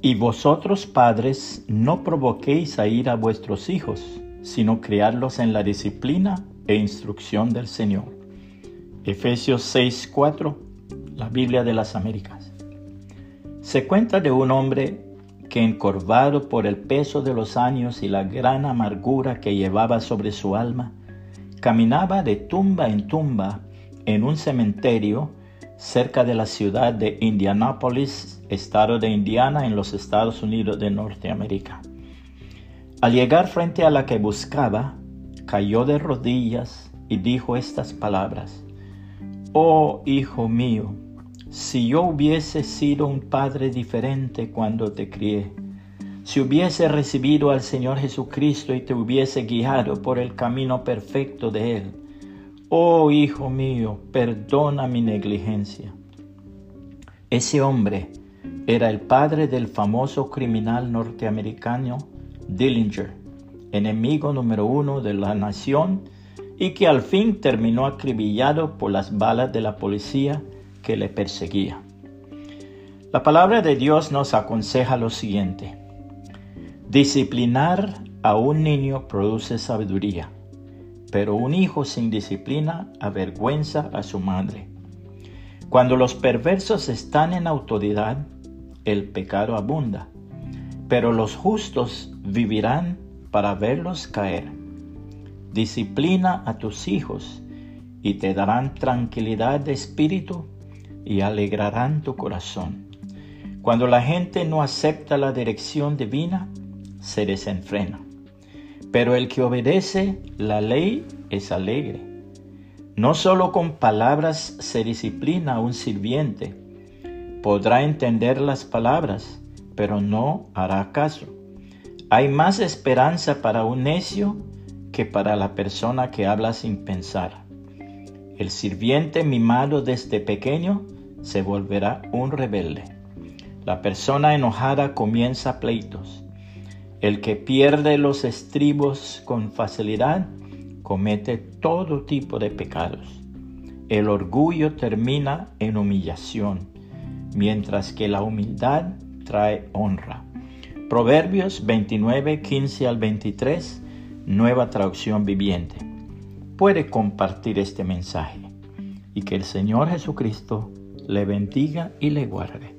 Y vosotros padres no provoquéis a ir a vuestros hijos, sino criarlos en la disciplina e instrucción del Señor. Efesios 6:4, la Biblia de las Américas. Se cuenta de un hombre que encorvado por el peso de los años y la gran amargura que llevaba sobre su alma, caminaba de tumba en tumba en un cementerio cerca de la ciudad de Indianapolis, estado de Indiana, en los Estados Unidos de Norteamérica. Al llegar frente a la que buscaba, cayó de rodillas y dijo estas palabras, Oh hijo mío, si yo hubiese sido un padre diferente cuando te crié, si hubiese recibido al Señor Jesucristo y te hubiese guiado por el camino perfecto de Él, oh hijo mío, perdona mi negligencia. Ese hombre era el padre del famoso criminal norteamericano Dillinger, enemigo número uno de la nación y que al fin terminó acribillado por las balas de la policía que le perseguía. La palabra de Dios nos aconseja lo siguiente. Disciplinar a un niño produce sabiduría, pero un hijo sin disciplina avergüenza a su madre. Cuando los perversos están en autoridad, el pecado abunda pero los justos vivirán para verlos caer. Disciplina a tus hijos y te darán tranquilidad de espíritu y alegrarán tu corazón. Cuando la gente no acepta la dirección divina, se desenfrena. Pero el que obedece la ley es alegre. No solo con palabras se disciplina un sirviente, podrá entender las palabras, pero no hará caso. Hay más esperanza para un necio que para la persona que habla sin pensar. El sirviente mimado desde pequeño se volverá un rebelde. La persona enojada comienza pleitos. El que pierde los estribos con facilidad comete todo tipo de pecados. El orgullo termina en humillación, mientras que la humildad trae honra. Proverbios 29, 15 al 23, nueva traducción viviente. Puede compartir este mensaje y que el Señor Jesucristo le bendiga y le guarde.